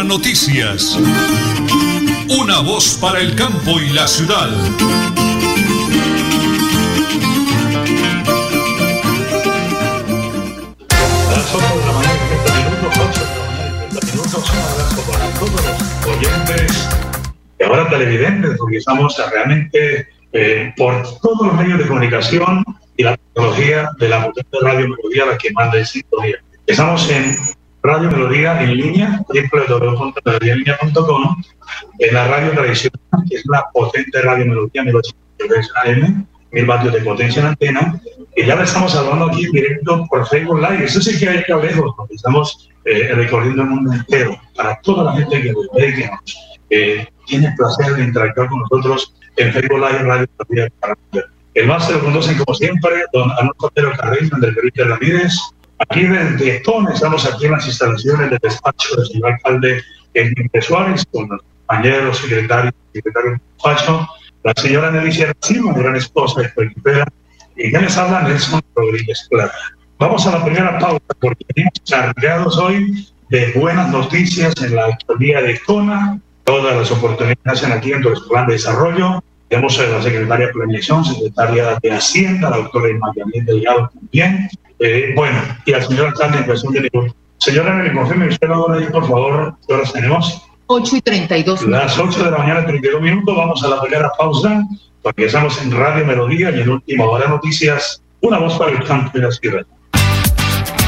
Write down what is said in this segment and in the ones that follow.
noticias. Una voz para el campo y la ciudad. Las 8 de la mañana y 30 minutos, 8 de la mañana y 30 minutos. Un abrazo para todos los oyentes y ahora televidentes, porque estamos realmente eh, por todos los medios de comunicación y la tecnología de la radio Melodía, la que manda el sintonía. Estamos en Radio Melodía en línea, www.melodiaenlinea.com, en la radio tradicional, que es la potente Radio Melodía 1803 AM, mil vatios de potencia en antena, y ya le estamos hablando aquí en directo por Facebook Live. Eso sí que hay que lejos, porque estamos eh, recorriendo el mundo entero, para toda la gente que nos ve, que nos eh, tiene el placer de interactuar con nosotros en Facebook Live Radio Melodía. El máster lo conocen como siempre, don Arnoldo Cotero Carreño, del Felipe Ramírez, Aquí desde Tone estamos aquí en las instalaciones del despacho del señor alcalde Enrique Suárez, con los compañeros, secretarios, secretarios del despacho, la señora Nelicia Racima, gran esposa de Felipe, y ya les habla Nelson Rodríguez Plata. Vamos a la primera pausa porque venimos cargados hoy de buenas noticias en la alcaldía de Tona, todas las oportunidades que hacen aquí en el plan de desarrollo. Tenemos a la secretaria de Planeación, secretaria de Hacienda, la doctora Irma Delgado también, eh, bueno, y al señor alcalde en cuestión de Señora, me confirme usted ahora ahí, por favor, ¿qué horas tenemos? 8 y 32 minutos. Las 8 de la mañana, 32 minutos. Vamos a la primera pausa, porque estamos en Radio Melodía y en Última Hora Noticias, una voz para el campo de la ciudad.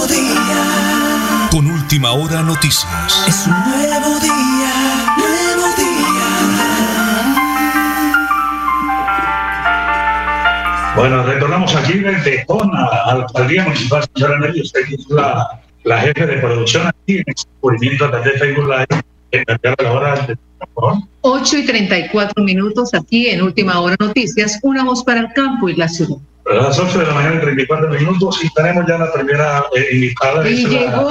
nuevo día. Con última hora noticias. Es un nuevo día, nuevo día. Bueno, retornamos aquí desde Tona, Alcaldía Municipal señora Nelly. Usted es la, la jefe de producción aquí en este cubrimiento de Facebook Live. En la hora de, por favor. 8 y 34 minutos aquí en Última Hora Noticias, una voz para el campo y la ciudad. A las 8 de la mañana y 34 minutos y tenemos ya la primera eh, invitada. Y la- llegó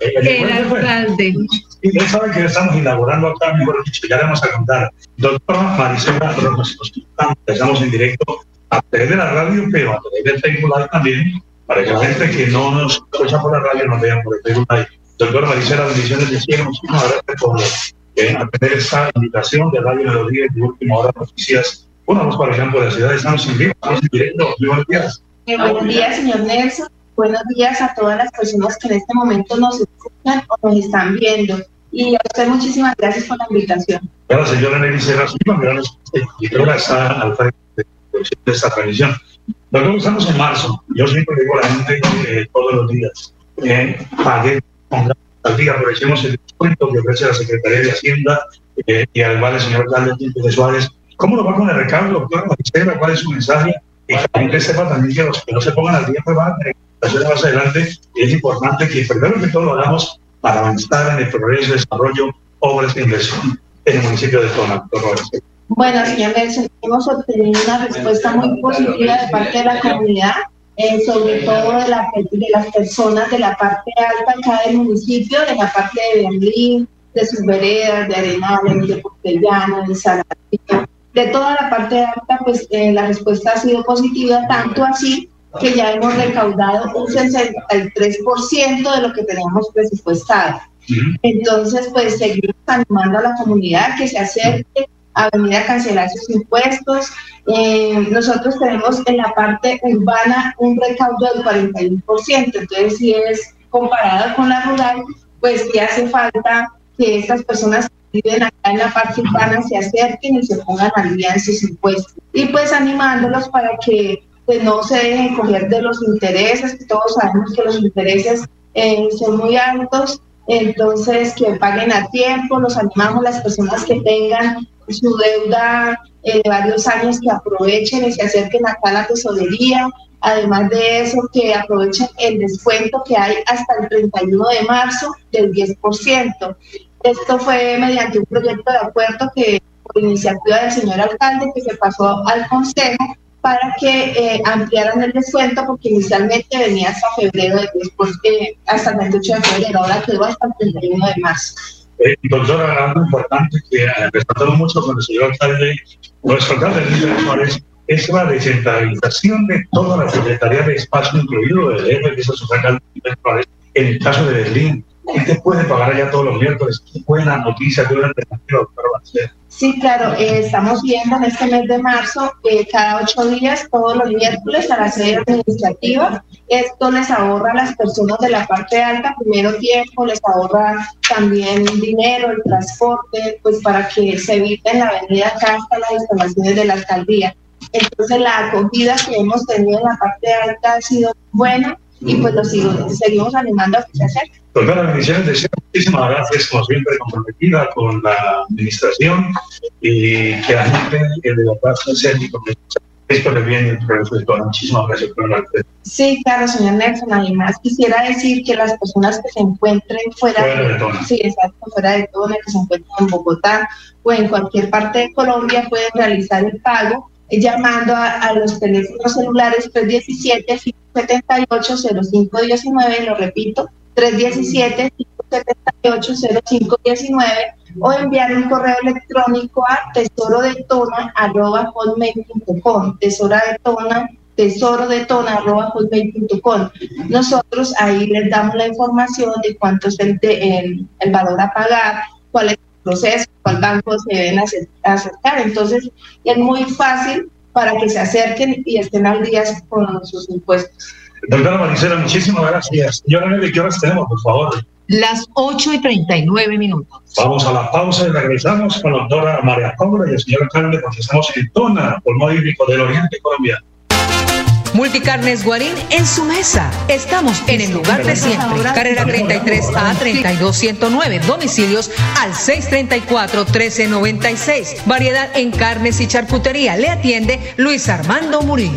eh, el llegó, ¿qué fue? alcalde. Y ya saben que estamos inaugurando acá, mejor dicho, ya le vamos a contar. Doctora Maricela Rojas estamos en directo a través de la radio, pero a través del Facebook Live también, para que la gente que no nos escucha por la radio nos vea por el Facebook Live. Doctora Maricela, bendiciones de cielo, muchísimas gracias por eh, atender esta invitación de Radio Melodía y de Última Hora Noticias. Voz para el campo de la ciudad, estamos en vivo, estamos en directo. Muy buenos días. Eh, buenos días, señor Nelson. Buenos días a todas las personas que en este momento nos escuchan o nos están viendo. Y a usted muchísimas gracias por la invitación. La señora Nelly Serra Silva, gran escritora, está al frente de esta transmisión. Nosotros estamos en marzo. Yo siempre digo a la gente eh, todos los días, eh, pague, ponga al día, aprovechemos el descuento que ofrece la Secretaría de Hacienda eh, y además el señor Quinto de Suárez ¿Cómo lo va con el recado, doctora? ¿Cuál es su mensaje? Y que sepa también que los que no se pongan al día pues van a tener más adelante. Y es importante que primero que todo lo hagamos para avanzar en el progreso, desarrollo, obras de inversión en el municipio de Tona. Bueno, señor Nelson, hemos obtenido una respuesta muy positiva de parte de la comunidad, eh, sobre todo de, la, de, las personas de la parte alta acá del municipio, de la parte de Berlín, de sus veredas, de Arenales, de Portellano, de Saladito, de toda la parte alta, pues eh, la respuesta ha sido positiva, tanto así que ya hemos recaudado un 63% de lo que teníamos presupuestado. Entonces, pues seguimos animando a la comunidad que se acerque a venir a cancelar sus impuestos. Eh, nosotros tenemos en la parte urbana un recaudo del 41%, entonces si es comparado con la rural, pues que hace falta que estas personas viven acá en la parte urbana se acerquen y se pongan al día en sus impuestos. Y pues animándolos para que pues no se dejen coger de los intereses, todos sabemos que los intereses eh, son muy altos, entonces que paguen a tiempo, los animamos las personas que tengan su deuda eh, de varios años que aprovechen y se acerquen acá a la tesorería. Además de eso, que aprovechen el descuento que hay hasta el 31 de marzo del 10%. Esto fue mediante un proyecto de acuerdo que por iniciativa del señor alcalde que se pasó al consejo para que eh, ampliaran el descuento porque inicialmente venía hasta febrero, después que hasta el 28 de febrero, ahora quedó hasta el 31 de marzo. Eh, doctora, algo importante que eh, resaltamos mucho con el señor alcalde, nuestro alcalde Luis es la descentralización de toda la Secretaría de Espacio, incluido el EFE, que es alcalde en el caso de Berlín. ¿Qué puede pagar allá todos los miércoles? Buena noticia, buena alternativa, doctora Sí, claro, eh, estamos viendo en este mes de marzo que cada ocho días, todos los miércoles a la sede administrativa. Esto les ahorra a las personas de la parte alta, primero tiempo, les ahorra también dinero, el transporte, pues para que se eviten la avenida acá hasta las instalaciones de la alcaldía. Entonces la acogida que hemos tenido en la parte alta ha sido buena y pues lo sigo, seguimos animando a que se acerquen. Doctora, bendiciones, deseo muchísimas gracias, como siempre, comprometida con la administración y que la gente de verdad se esto le viene el progreso de todo. Muchísimas gracias por la Sí, claro, señor Nelson. Además, quisiera decir que las personas que se encuentren fuera, fuera de, Tona. Sí, exacto, fuera de Tona, que se encuentren en Bogotá o en cualquier parte de Colombia, pueden realizar el pago llamando a, a los teléfonos celulares 317-578-0519, lo repito, 317-578-0519 o enviar un correo electrónico a tesoro de tona arroba tesoro de tona tesoro de tona arroba nosotros ahí les damos la información de cuánto es el, el, el valor a pagar cuál es proceso cuál banco se deben acercar entonces es muy fácil para que se acerquen y estén al día con sus impuestos Doctora Maricela, muchísimas gracias. Señora ¿de ¿qué horas tenemos, por favor? Las 8 y 39 minutos. Vamos a la pausa y regresamos con la doctora María Cobra y el señor alcalde, porque estamos en Tona, pulmón hídrico del Oriente Colombiano. Multicarnes Guarín en su mesa. Estamos en el lugar de siempre. Carrera 33 a 32109. Domicilios al 634 1396. Variedad en carnes y charcutería. Le atiende Luis Armando Murillo.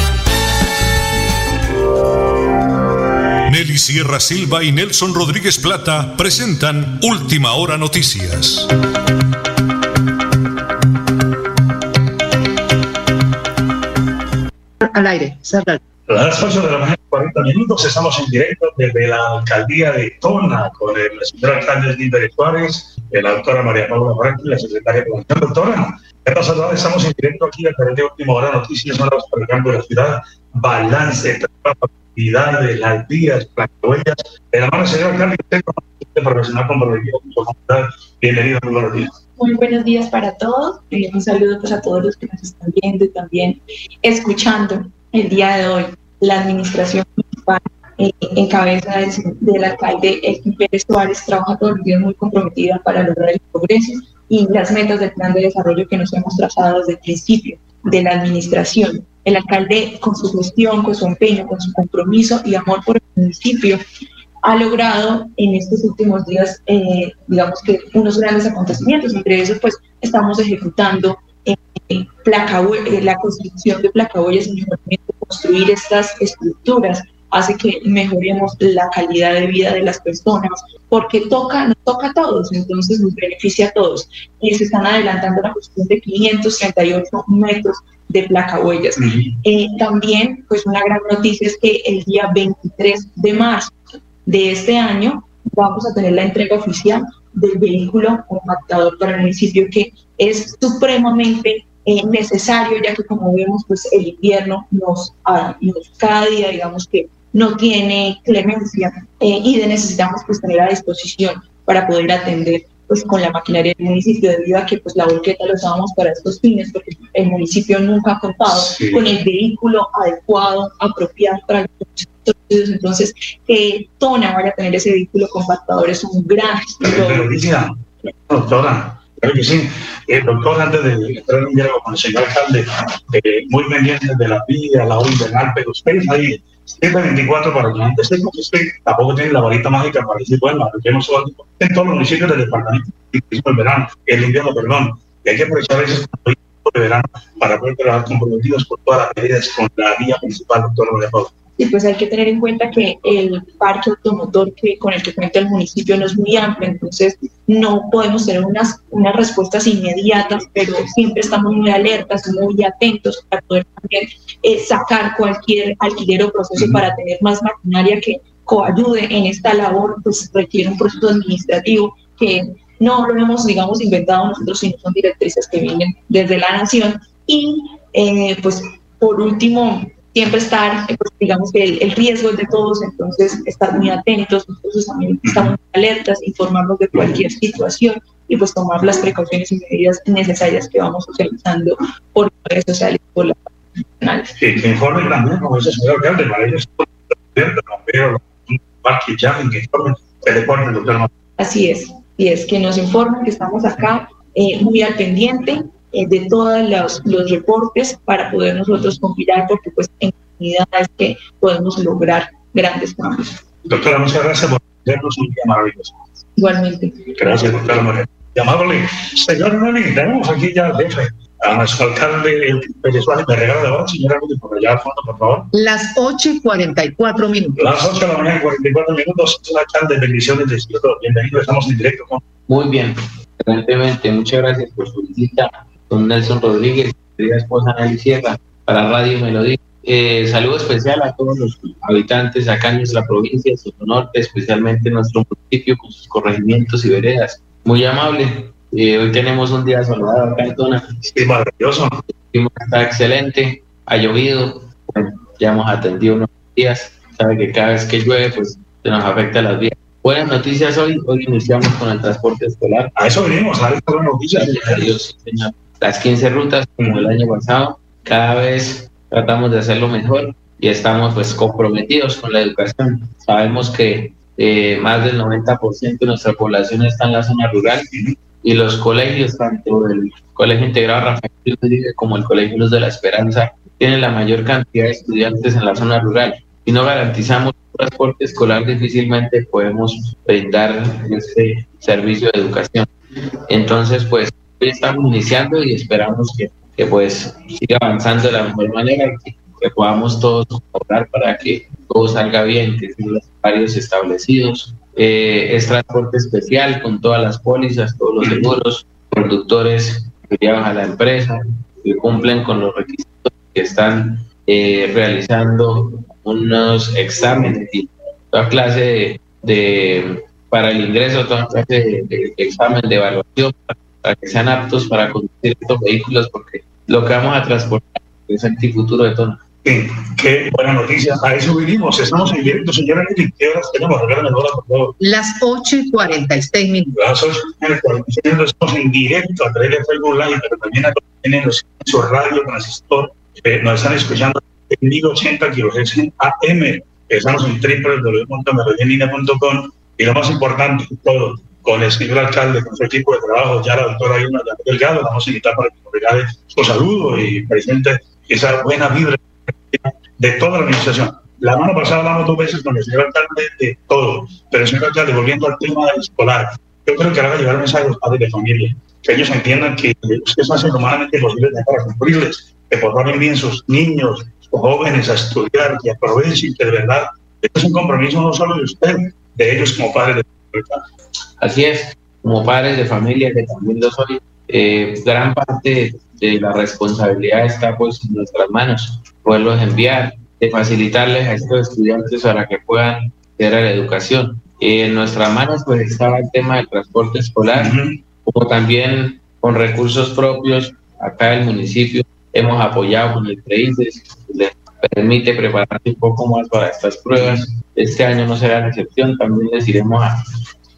Nelly Sierra Silva y Nelson Rodríguez Plata presentan Última Hora Noticias. Al aire, cerrar. A las 8 de la mañana, 40 minutos, estamos en directo desde la alcaldía de Tona con el señor alcalde Gilbert Suárez, la doctora María Paula Franqui, la secretaria de. Doctora, ¿qué pasa? Estamos en directo aquí en el de Última Hora Noticias, no para el campo de la ciudad, balance, actividades, las vías, las huellas. De la mano, señor alcalde, usted como profesional comprometido con bienvenido, muy buenos días. Muy buenos días para todos. Eh, un saludo pues, a todos los que nos están viendo y también escuchando el día de hoy la administración municipal eh, en cabeza del, del alcalde Elkin Pérez Suárez trabaja todos los días muy comprometida para lograr el progreso y las metas del plan de desarrollo que nos hemos trazado desde el principio de la administración. El alcalde, con su gestión, con su empeño, con su compromiso y amor por el municipio, ha logrado en estos últimos días, eh, digamos que unos grandes acontecimientos. Entre esos, pues, estamos ejecutando eh, placa, eh, la construcción de placahuellas y construir estas estructuras hace que mejoremos la calidad de vida de las personas, porque toca, nos toca a todos, entonces nos beneficia a todos. Y se están adelantando la cuestión de 538 metros de placa huellas. Eh, también, pues una gran noticia es que el día 23 de marzo de este año vamos a tener la entrega oficial del vehículo compactador para el municipio que es supremamente eh, necesario, ya que como vemos, pues el invierno nos, ah, nos cada día, digamos que no tiene clemencia eh, y de necesitamos pues tener a disposición para poder atender pues con la maquinaria del municipio debido a que pues la volqueta lo usábamos para estos fines porque el municipio nunca ha contado con el vehículo adecuado, apropiado para los entonces que Tona vaya a tener ese vehículo compactador es un gran doctora Claro que sí. Eh, doctor, antes de entrar en diálogo con el señor alcalde, eh, muy pendiente de la vida, la hora invernal, pero ustedes ahí, 724 para que antes de usted tampoco tiene la varita mágica para decir, bueno, que no en todos los municipios del departamento, el verano, el invierno, perdón, y hay que aprovechar ese de verano para poder trabajar comprometidos por todas las medidas con la vía principal, doctor María Paula. Y pues hay que tener en cuenta que el parque automotor que, con el que cuenta el municipio no es muy amplio, entonces no podemos tener unas, unas respuestas inmediatas, pero siempre estamos muy alertas, muy atentos para poder también eh, sacar cualquier alquiler o proceso para tener más maquinaria que coayude en esta labor, pues requiere un proceso administrativo que no lo hemos, digamos, inventado nosotros, sino son directrices que vienen desde la nación. Y eh, pues por último, siempre estar, eh, pues, digamos que el, riesgo es de todos, entonces estar muy atentos, nosotros también estamos alertas, informarnos de cualquier situación y pues tomar las precauciones y medidas necesarias que vamos utilizando por redes sociales y por las Sí, que informen también, como dice el señor alcalde, para ellos pero que llamen, que informen, que deporten, doctor. Así es, y es que nos informen que estamos acá eh, muy al pendiente eh, de todos los, los, reportes para poder nosotros compilar, porque pues en comunidad es que podemos lograr grandes cambios. Doctora, muchas gracias por darnos un día maravilloso. Igualmente. Gracias, doctora María. Llamándole, señor Nani, tenemos aquí ya al jefe, a nuestro alcalde Pérez Suárez. Me regala la hora, señora por allá al fondo, por favor. Las 8 y 44 minutos. Las 8 de la mañana y 44 minutos, señor alcalde, bendiciones de Ciudad. Bienvenido, estamos en directo con... Muy bien, excelentemente, muchas gracias por su visita con Nelson Rodríguez, querida esposa Nelly Sierra, para Radio Melodía. Eh, saludo especial a todos los habitantes acá en nuestra provincia, en norte, especialmente en nuestro municipio con sus corregimientos y veredas. Muy amable. Eh, hoy tenemos un día soleado acá en Tona. Sí, maravilloso. Está excelente, ha llovido, ya hemos atendido unos días. Sabe que cada vez que llueve, pues se nos afecta las vías. Buenas noticias hoy. Hoy iniciamos con el transporte escolar. A eso venimos, a ver buenas noticias. Adiós, señor las 15 rutas como el año pasado. Cada vez tratamos de hacerlo mejor y estamos pues comprometidos con la educación. Sabemos que eh, más del 90% de nuestra población está en la zona rural y los colegios, tanto el Colegio Integrado Rafael como el Colegio Luz de la Esperanza, tienen la mayor cantidad de estudiantes en la zona rural. Si no garantizamos transporte escolar, difícilmente podemos brindar este servicio de educación. Entonces, pues estamos iniciando y esperamos que, que pues siga avanzando de la mejor manera y que podamos todos colaborar para que todo salga bien, que estén los horarios establecidos. Eh, es transporte especial con todas las pólizas, todos los seguros, conductores llevan a la empresa, que cumplen con los requisitos que están eh, realizando unos exámenes y toda clase de, para el ingreso, toda clase de, examen de evaluación que sean aptos para conducir estos vehículos, porque lo que vamos a transportar es el futuro de todo. Sí, qué buena noticia. A eso vinimos. Estamos en directo, señora ¿Qué horas tenemos? Regálame hora, por favor. Las 8 y 46 minutos. Las 8 y 46 minutos. Estamos en directo a través de Facebook Live, pero también a tienen en su radio transistor. Eh, nos están escuchando en 1080 kHz en AM. Estamos en www.melodianina.com y lo más importante de todo, con el señor alcalde, con su equipo de trabajo, ya la doctora Irma Delgado, vamos a invitar para que nos regale su saludo y presente esa buena vibra de toda la administración. La semana pasada hablamos dos veces con el señor alcalde de todo, pero el señor alcalde, volviendo al tema escolar, yo creo que ahora va a llevar un mensaje a los padres de familia, que ellos entiendan que ustedes hacen lo humanamente posible para cumplirles, que formen bien sus niños, sus jóvenes a estudiar, que aprovechen, que de verdad, esto es un compromiso no solo de usted, de ellos como padres de familia. Así es, como padres de familia, que también lo soy, eh, gran parte de la responsabilidad está pues en nuestras manos, poderlos enviar, de facilitarles a estos estudiantes para que puedan a la educación. en nuestras manos pues estaba el tema del transporte escolar, como también con recursos propios acá el municipio hemos apoyado con el CREICES, les permite prepararse un poco más para estas pruebas. Este año no será la excepción, también les iremos a,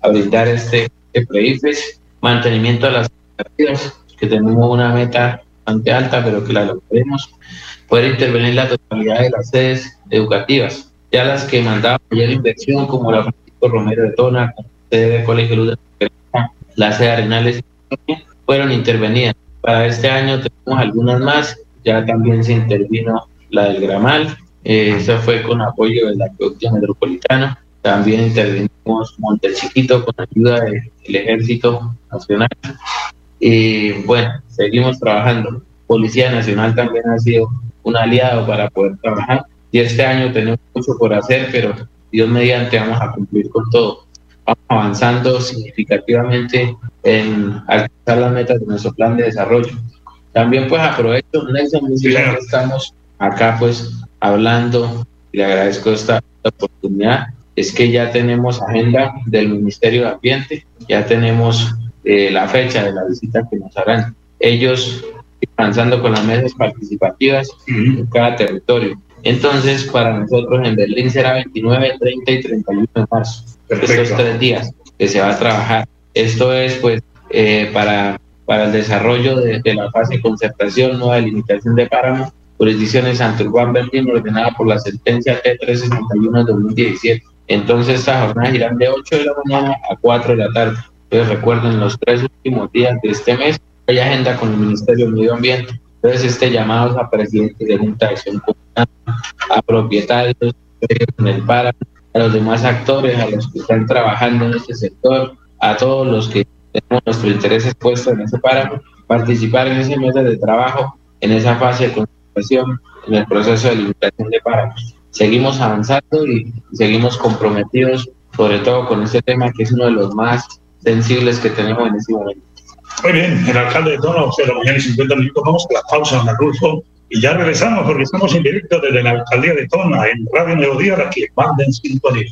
brindar este, este mantenimiento de las que tenemos una meta bastante alta, pero que la lograremos, poder intervenir en la totalidad de las sedes educativas, ya las que mandaba mayor inversión, como la Francisco Romero de Tona, la sede de Colegio Luz de la sede Arenales, fueron intervenidas. Para este año tenemos algunas más, ya también se intervino la del Gramal, eh, eso fue con apoyo del acueducto metropolitano, también intervenimos Monte Chiquito con ayuda del Ejército Nacional y bueno, seguimos trabajando. Policía Nacional también ha sido un aliado para poder trabajar. Y este año tenemos mucho por hacer, pero Dios mediante vamos a cumplir con todo. Vamos avanzando significativamente en alcanzar las metas de nuestro plan de desarrollo. También pues aprovecho, Nelson, estamos acá pues hablando y le agradezco esta oportunidad. Es que ya tenemos agenda del Ministerio de Ambiente, ya tenemos eh, la fecha de la visita que nos harán. Ellos avanzando con las mesas participativas en cada territorio. Entonces, para nosotros en Berlín será 29, 30 y 31 de marzo. Estos tres días que se va a trabajar. Esto es, pues, eh, para, para el desarrollo de, la fase de concertación, nueva delimitación de páramo, jurisdicciones Santurbán Berlín, ordenada por la sentencia T361 de 2017. Entonces, estas jornadas irán de 8 de la mañana a 4 de la tarde. Entonces recuerden, los tres últimos días de este mes hay agenda con el Ministerio del Medio Ambiente. Entonces este llamado a presidentes de Junta de Acción Comunal, a propietarios en el páramo, a los demás actores, a los que están trabajando en este sector, a todos los que tenemos nuestros intereses puestos en ese páramo, participar en ese mes de trabajo, en esa fase de conservación, en el proceso de limitación de páramos. Seguimos avanzando y seguimos comprometidos, sobre todo con este tema que es uno de los más sensibles que tenemos en este momento. Muy bien, el alcalde de Tono, de la mañana y 50 minutos, vamos a la pausa, don Arnulfo, y ya regresamos porque estamos en directo desde la alcaldía de Tona, en Radio Mediodía, la que manda en sintonía.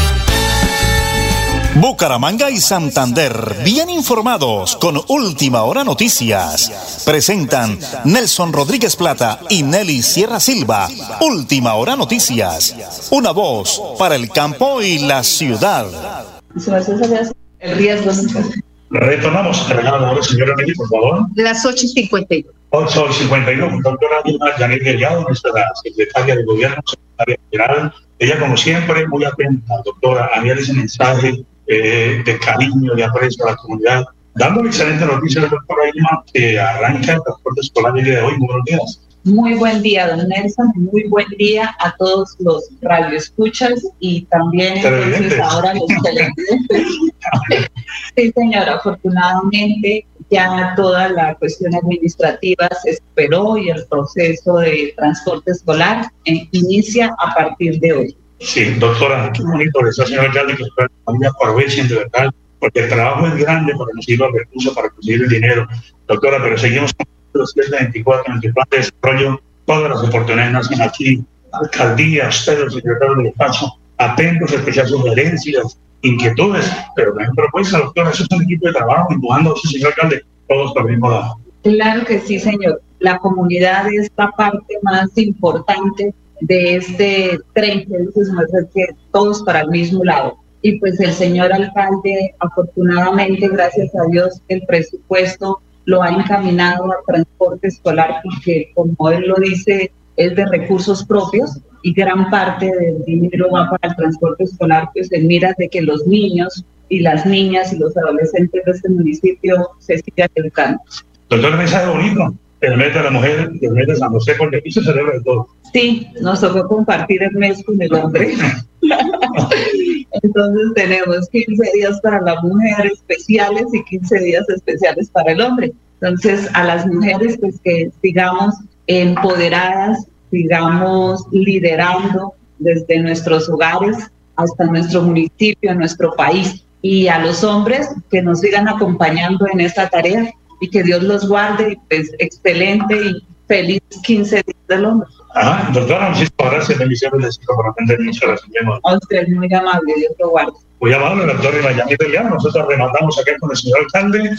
Bucaramanga y Santander, bien informados con Última Hora Noticias. Presentan Nelson Rodríguez Plata y Nelly Sierra Silva. Última Hora Noticias. Una voz para el campo y la ciudad. El riesgo. Retornamos. Regala señora Nelly, por favor. Las 8.52. 8.51. Doctora Janet Delgado, nuestra secretaria de Gobierno, secretaria general. Ella, como siempre, muy atenta, doctora, a enviar ese mensaje eh, de cariño, de aprecio a la comunidad, dando excelente noticia al doctor Aima que arranca el transporte escolar el día de hoy. Muy buenos días. Muy buen día, don Nelson. Muy buen día a todos los radioescuchas y también entonces ahora los televidentes. sí, señora, afortunadamente ya toda la cuestión administrativa se esperó y el proceso de transporte escolar eh, inicia a partir de hoy. Sí, doctora, qué bonito está, señor alcalde, que la familia aprovechen de verdad, porque el trabajo es grande para conseguir los recursos, para conseguir el dinero. Doctora, pero seguimos con los 724 en el plan de desarrollo, todas las oportunidades nacen aquí, alcaldía, ustedes, el secretario del espacio, atentos a escuchar sugerencias, inquietudes, pero también propuestas, doctora, eso es un equipo de trabajo, empujando, sí, señor alcalde, todos por el mismo lado. Claro que sí, señor. La comunidad es la parte más importante de este tren que que todos para el mismo lado. Y pues el señor alcalde, afortunadamente, gracias a Dios, el presupuesto lo ha encaminado a transporte escolar porque, como él lo dice, es de recursos propios y gran parte del dinero va para el transporte escolar, pues en miras de que los niños y las niñas y los adolescentes de este municipio se sigan educando. Doctor, mensaje bonito. El mes de la mujer, el mes de San José, porque aquí se celebra todo. Sí, nos tocó compartir el mes con el hombre. Entonces tenemos 15 días para la mujer especiales y 15 días especiales para el hombre. Entonces a las mujeres pues que sigamos empoderadas, sigamos liderando desde nuestros hogares hasta nuestro municipio, nuestro país. Y a los hombres que nos sigan acompañando en esta tarea y que Dios los guarde, pues excelente y feliz 15 días del hombre. Ah, doctora, muchísimas gracias. Bendiciones de por atender muchas gracias. A usted, muy amable, Dios lo guarde. Muy amable, doctor Ibayamí ya Nosotros rematamos acá con el señor alcalde,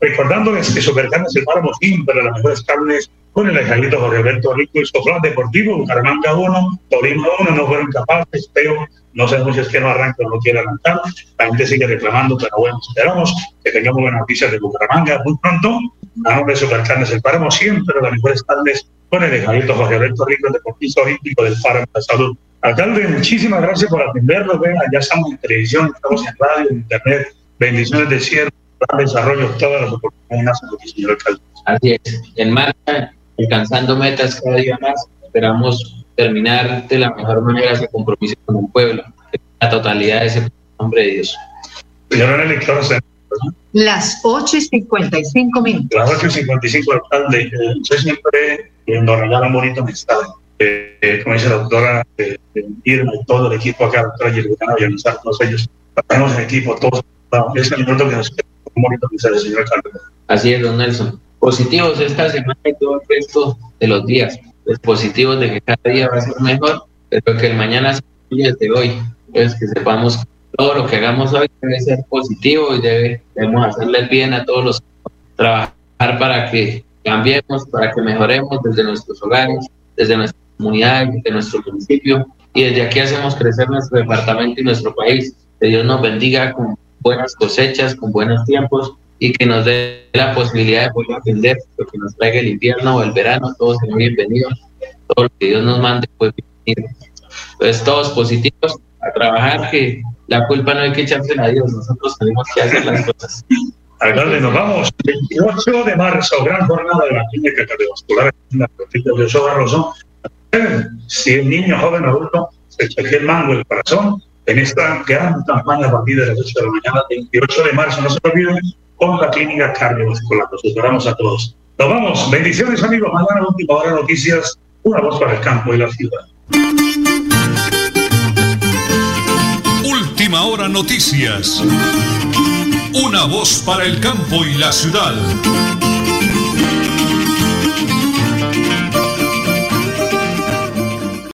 recordándoles que Supercarnes el Páramo para las mejores carnes con el ejército Jorge Alberto Rico y Sofrán Deportivo, Bucaramanga 1, Torino 1, no fueron capaces, pero no sabemos si es que no arranca o no quiere arrancar. La gente sigue reclamando, pero bueno, esperamos que tengamos buenas noticias de Bucaramanga muy pronto. A nombre de Supercarnes el Páramo, siempre las mejores carnes con el ejército Jorge Alberto Rico, el deportista olímpico del Páramo de Salud. Alcalde, muchísimas gracias por atendernos. Vean, ya estamos en televisión, estamos en radio, en internet. Bendiciones de cielo, gran desarrollo, todas las oportunidades, señor alcalde. Así es, en marcha alcanzando metas cada día más. Esperamos terminar de la mejor manera ese compromiso con el pueblo, la totalidad de ese nombre de Dios. Señora Nelly, Las 8 y 55 minutos. Las 8 y 55, alcalde. Eh, usted siempre eh, nos regala un bonito mensaje. Eh, eh, como dice la doctora eh, Irma y todo el equipo acá, la doctora Yerbucana, y a todos ellos. Tenemos el equipo, todos. Ese minuto que nos un bonito mensaje, señor alcalde. Así es, don Nelson positivos esta semana y todo el resto de los días. Los positivos de que cada día va a ser mejor, pero que el mañana sea desde hoy. Entonces, que sepamos todo lo que hagamos hoy debe ser positivo y debe, debemos hacerle bien a todos los trabajar para que cambiemos, para que mejoremos desde nuestros hogares, desde nuestra comunidad, desde nuestro municipio y desde aquí hacemos crecer nuestro departamento y nuestro país. Que Dios nos bendiga con buenas cosechas, con buenos tiempos y que nos dé la posibilidad de poder aprender lo que nos traiga el invierno o el verano, todos serán bienvenidos, todo lo que Dios nos mande pues bienvenido. Entonces, todos positivos a trabajar, que la culpa no hay que echársela a Dios, nosotros tenemos que hacer las cosas. Alcalde, nos vamos. 28 de marzo, gran jornada de la clínica cardiovascular en la provincia de Barroso. Si el niño, joven, adulto, se chequea el mango, el corazón, en esta gran campaña a partir de las 8 de la mañana, 28 de marzo, no se olviden, con la clínica cardiovascular. Los esperamos a todos. Nos vamos. Bendiciones, amigos. Mañana, última hora, noticias. Una voz para el campo y la ciudad. Última hora, noticias. Una voz para el campo y la ciudad.